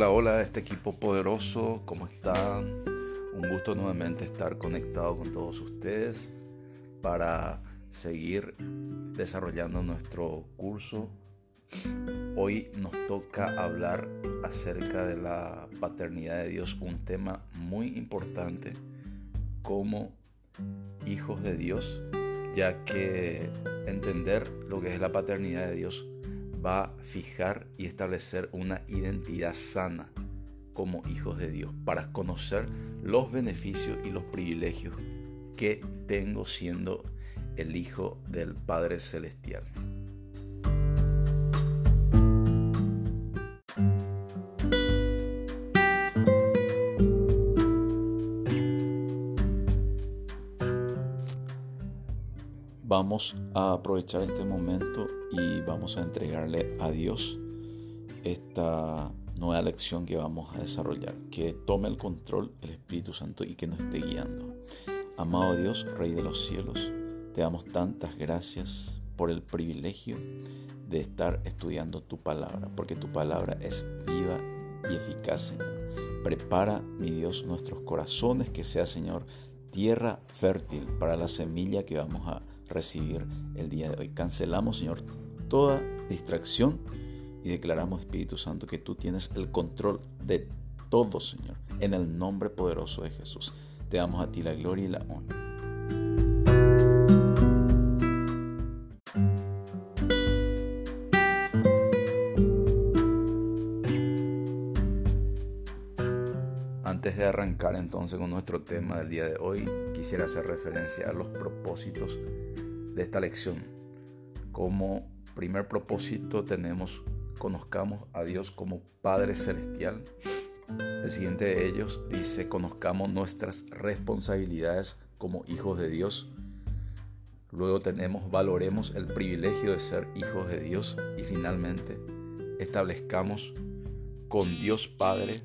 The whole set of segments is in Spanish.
Hola, hola, este equipo poderoso, ¿cómo están? Un gusto nuevamente estar conectado con todos ustedes para seguir desarrollando nuestro curso. Hoy nos toca hablar acerca de la paternidad de Dios, un tema muy importante como hijos de Dios, ya que entender lo que es la paternidad de Dios va a fijar y establecer una identidad sana como hijos de Dios, para conocer los beneficios y los privilegios que tengo siendo el Hijo del Padre Celestial. Vamos a aprovechar este momento y vamos a entregarle a Dios esta nueva lección que vamos a desarrollar. Que tome el control el Espíritu Santo y que nos esté guiando. Amado Dios, Rey de los cielos, te damos tantas gracias por el privilegio de estar estudiando tu palabra, porque tu palabra es viva y eficaz, Señor. Prepara, mi Dios, nuestros corazones, que sea, Señor, tierra fértil para la semilla que vamos a recibir el día de hoy. Cancelamos, Señor, toda distracción y declaramos, Espíritu Santo, que tú tienes el control de todo, Señor, en el nombre poderoso de Jesús. Te damos a ti la gloria y la honra. Antes de arrancar entonces con nuestro tema del día de hoy, quisiera hacer referencia a los propósitos de esta lección. Como primer propósito tenemos conozcamos a Dios como Padre Celestial. El siguiente de ellos dice conozcamos nuestras responsabilidades como hijos de Dios. Luego tenemos valoremos el privilegio de ser hijos de Dios y finalmente establezcamos con Dios Padre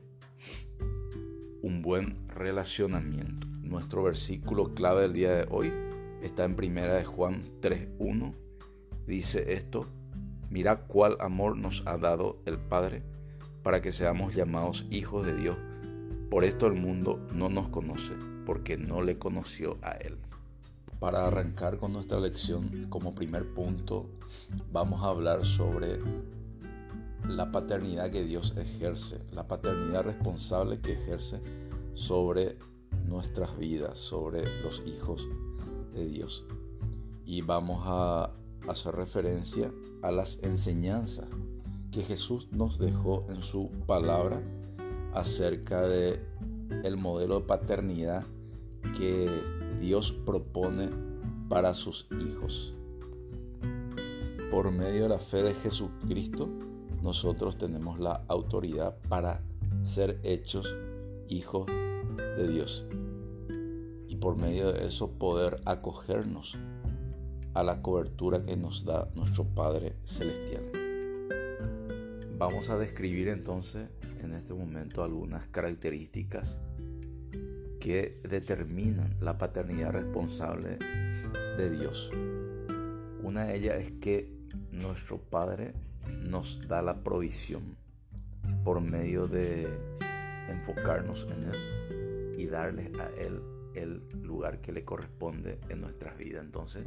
un buen relacionamiento. Nuestro versículo clave del día de hoy está en primera de Juan 3.1. Dice esto, mira cuál amor nos ha dado el Padre para que seamos llamados hijos de Dios. Por esto el mundo no nos conoce, porque no le conoció a Él. Para arrancar con nuestra lección, como primer punto, vamos a hablar sobre la paternidad que Dios ejerce, la paternidad responsable que ejerce sobre nuestras vidas, sobre los hijos de Dios. Y vamos a hacer referencia a las enseñanzas que Jesús nos dejó en su palabra acerca de el modelo de paternidad que Dios propone para sus hijos. Por medio de la fe de Jesucristo, nosotros tenemos la autoridad para ser hechos hijos de Dios por medio de eso poder acogernos a la cobertura que nos da nuestro Padre Celestial. Vamos a describir entonces en este momento algunas características que determinan la paternidad responsable de Dios. Una de ellas es que nuestro Padre nos da la provisión por medio de enfocarnos en Él y darle a Él el lugar que le corresponde en nuestras vidas. Entonces,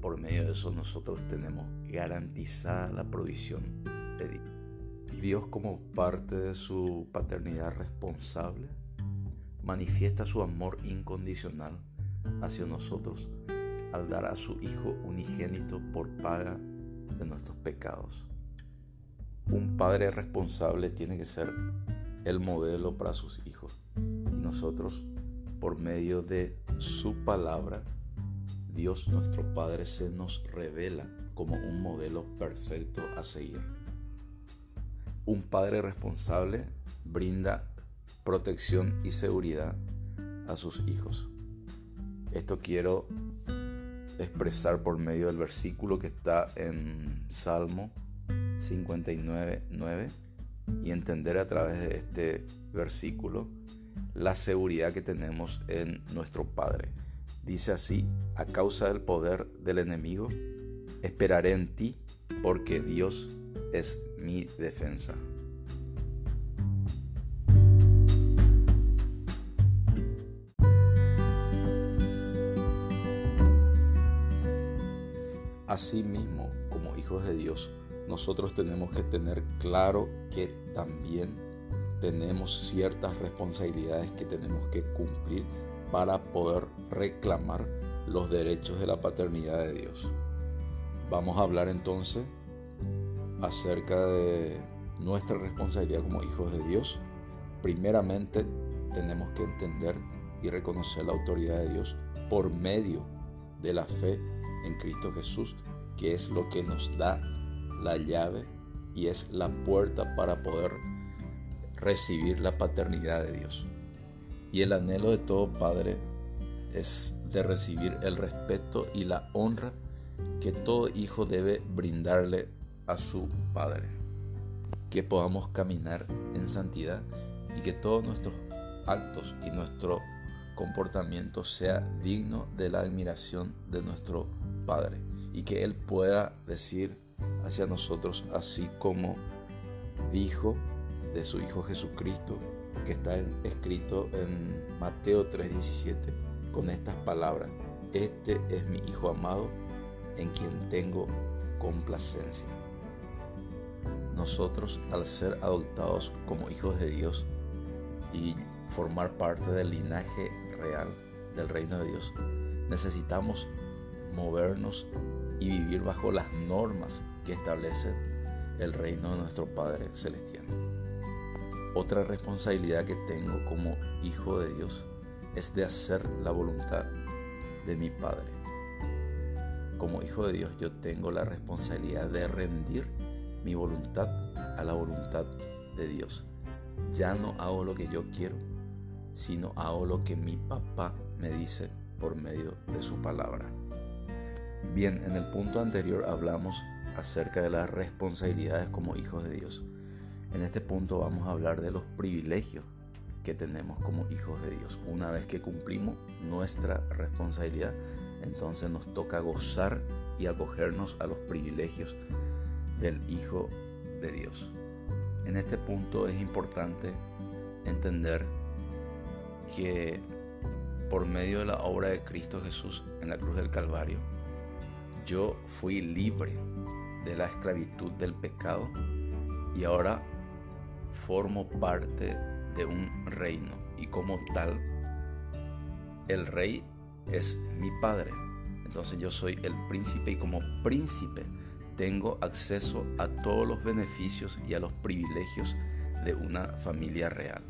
por medio de eso nosotros tenemos garantizada la provisión de Dios. Dios como parte de su paternidad responsable manifiesta su amor incondicional hacia nosotros al dar a su Hijo unigénito por paga de nuestros pecados. Un padre responsable tiene que ser el modelo para sus hijos y nosotros por medio de su palabra, Dios nuestro Padre se nos revela como un modelo perfecto a seguir. Un padre responsable brinda protección y seguridad a sus hijos. Esto quiero expresar por medio del versículo que está en Salmo 59, 9 y entender a través de este versículo la seguridad que tenemos en nuestro Padre. Dice así, a causa del poder del enemigo, esperaré en ti porque Dios es mi defensa. Asimismo, como hijos de Dios, nosotros tenemos que tener claro que también tenemos ciertas responsabilidades que tenemos que cumplir para poder reclamar los derechos de la paternidad de Dios. Vamos a hablar entonces acerca de nuestra responsabilidad como hijos de Dios. Primeramente tenemos que entender y reconocer la autoridad de Dios por medio de la fe en Cristo Jesús, que es lo que nos da la llave y es la puerta para poder recibir la paternidad de Dios. Y el anhelo de todo Padre es de recibir el respeto y la honra que todo hijo debe brindarle a su Padre. Que podamos caminar en santidad y que todos nuestros actos y nuestro comportamiento sea digno de la admiración de nuestro Padre y que Él pueda decir hacia nosotros así como dijo de su Hijo Jesucristo que está escrito en Mateo 3:17 con estas palabras, este es mi Hijo amado en quien tengo complacencia. Nosotros al ser adoptados como hijos de Dios y formar parte del linaje real del reino de Dios, necesitamos movernos y vivir bajo las normas que establece el reino de nuestro Padre Celestial. Otra responsabilidad que tengo como hijo de Dios es de hacer la voluntad de mi Padre. Como hijo de Dios yo tengo la responsabilidad de rendir mi voluntad a la voluntad de Dios. Ya no hago lo que yo quiero, sino hago lo que mi papá me dice por medio de su palabra. Bien, en el punto anterior hablamos acerca de las responsabilidades como hijos de Dios. En este punto vamos a hablar de los privilegios que tenemos como hijos de Dios. Una vez que cumplimos nuestra responsabilidad, entonces nos toca gozar y acogernos a los privilegios del Hijo de Dios. En este punto es importante entender que por medio de la obra de Cristo Jesús en la cruz del Calvario, yo fui libre de la esclavitud del pecado y ahora formo parte de un reino y como tal el rey es mi padre. Entonces yo soy el príncipe y como príncipe tengo acceso a todos los beneficios y a los privilegios de una familia real.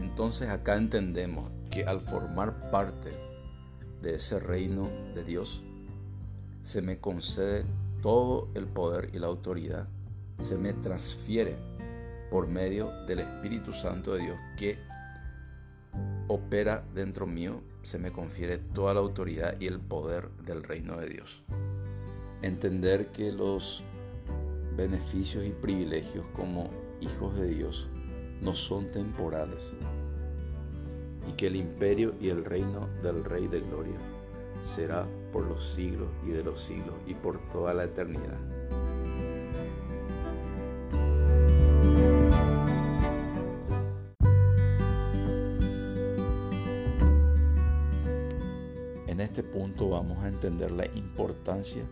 Entonces acá entendemos que al formar parte de ese reino de Dios, se me concede todo el poder y la autoridad, se me transfiere por medio del Espíritu Santo de Dios que opera dentro mío, se me confiere toda la autoridad y el poder del reino de Dios. Entender que los beneficios y privilegios como hijos de Dios no son temporales y que el imperio y el reino del Rey de Gloria será por los siglos y de los siglos y por toda la eternidad. Este punto vamos a entender la importancia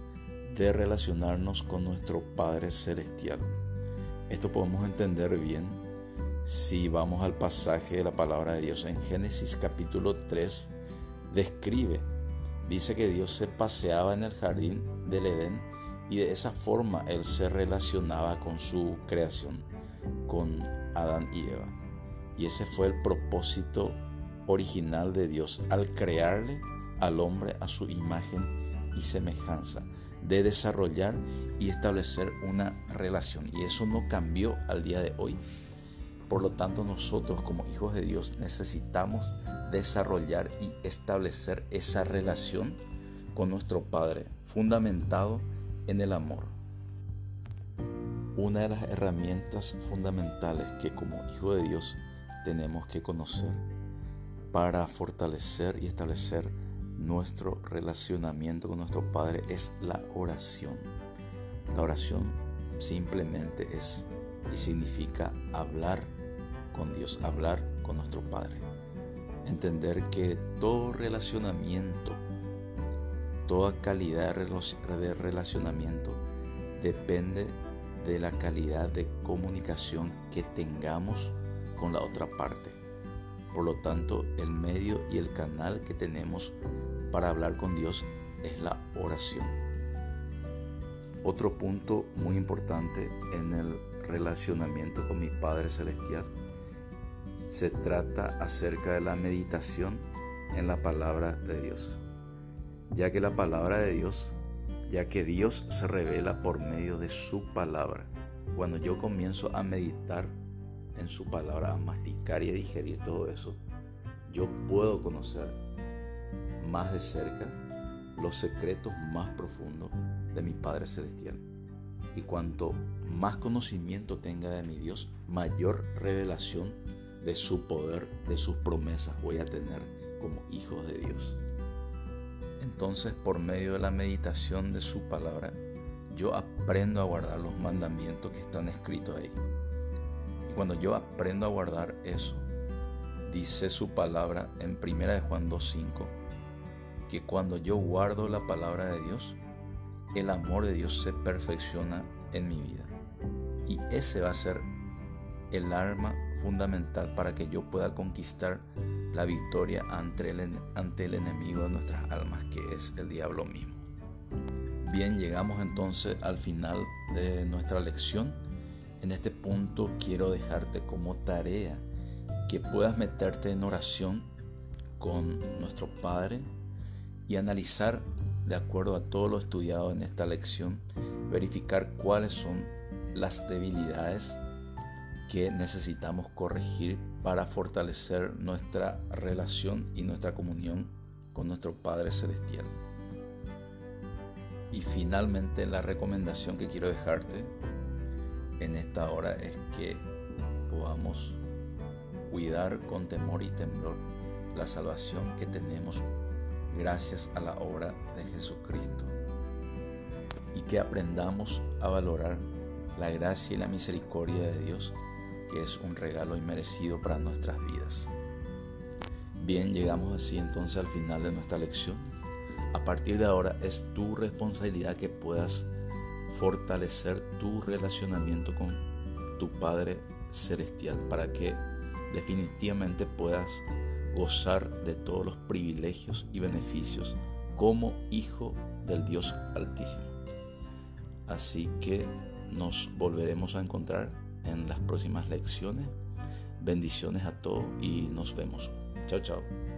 de relacionarnos con nuestro Padre Celestial. Esto podemos entender bien si vamos al pasaje de la palabra de Dios en Génesis capítulo 3, describe Dice que Dios se paseaba en el jardín del Edén y de esa forma Él se relacionaba con su creación, con Adán y Eva. Y ese fue el propósito original de Dios al crearle al hombre a su imagen y semejanza, de desarrollar y establecer una relación. Y eso no cambió al día de hoy. Por lo tanto, nosotros como hijos de Dios necesitamos desarrollar y establecer esa relación con nuestro Padre, fundamentado en el amor. Una de las herramientas fundamentales que como hijo de Dios tenemos que conocer para fortalecer y establecer nuestro relacionamiento con nuestro Padre es la oración. La oración simplemente es y significa hablar con Dios, hablar con nuestro Padre. Entender que todo relacionamiento, toda calidad de relacionamiento depende de la calidad de comunicación que tengamos con la otra parte. Por lo tanto, el medio y el canal que tenemos para hablar con Dios es la oración. Otro punto muy importante en el relacionamiento con mi Padre Celestial se trata acerca de la meditación en la palabra de Dios. Ya que la palabra de Dios, ya que Dios se revela por medio de su palabra. Cuando yo comienzo a meditar en su palabra, a masticar y a digerir todo eso, yo puedo conocer más de cerca los secretos más profundos de mi Padre Celestial. Y cuanto más conocimiento tenga de mi Dios, mayor revelación de su poder, de sus promesas voy a tener como hijo de Dios. Entonces, por medio de la meditación de su palabra, yo aprendo a guardar los mandamientos que están escritos ahí. Y cuando yo aprendo a guardar eso, dice su palabra en 1 de Juan 2.5, que cuando yo guardo la palabra de Dios, el amor de Dios se perfecciona en mi vida. Y ese va a ser el arma fundamental para que yo pueda conquistar la victoria ante el, ante el enemigo de nuestras almas, que es el diablo mismo. Bien, llegamos entonces al final de nuestra lección. En este punto quiero dejarte como tarea que puedas meterte en oración con nuestro Padre y analizar de acuerdo a todo lo estudiado en esta lección, verificar cuáles son las debilidades que necesitamos corregir para fortalecer nuestra relación y nuestra comunión con nuestro Padre Celestial. Y finalmente la recomendación que quiero dejarte en esta hora es que podamos cuidar con temor y temblor la salvación que tenemos gracias a la obra de Jesucristo y que aprendamos a valorar la gracia y la misericordia de Dios que es un regalo inmerecido para nuestras vidas. Bien, llegamos así entonces al final de nuestra lección. A partir de ahora es tu responsabilidad que puedas fortalecer tu relacionamiento con tu Padre Celestial para que definitivamente puedas gozar de todos los privilegios y beneficios como hijo del Dios Altísimo. Así que nos volveremos a encontrar en las próximas lecciones. Bendiciones a todos y nos vemos. Chao, chao.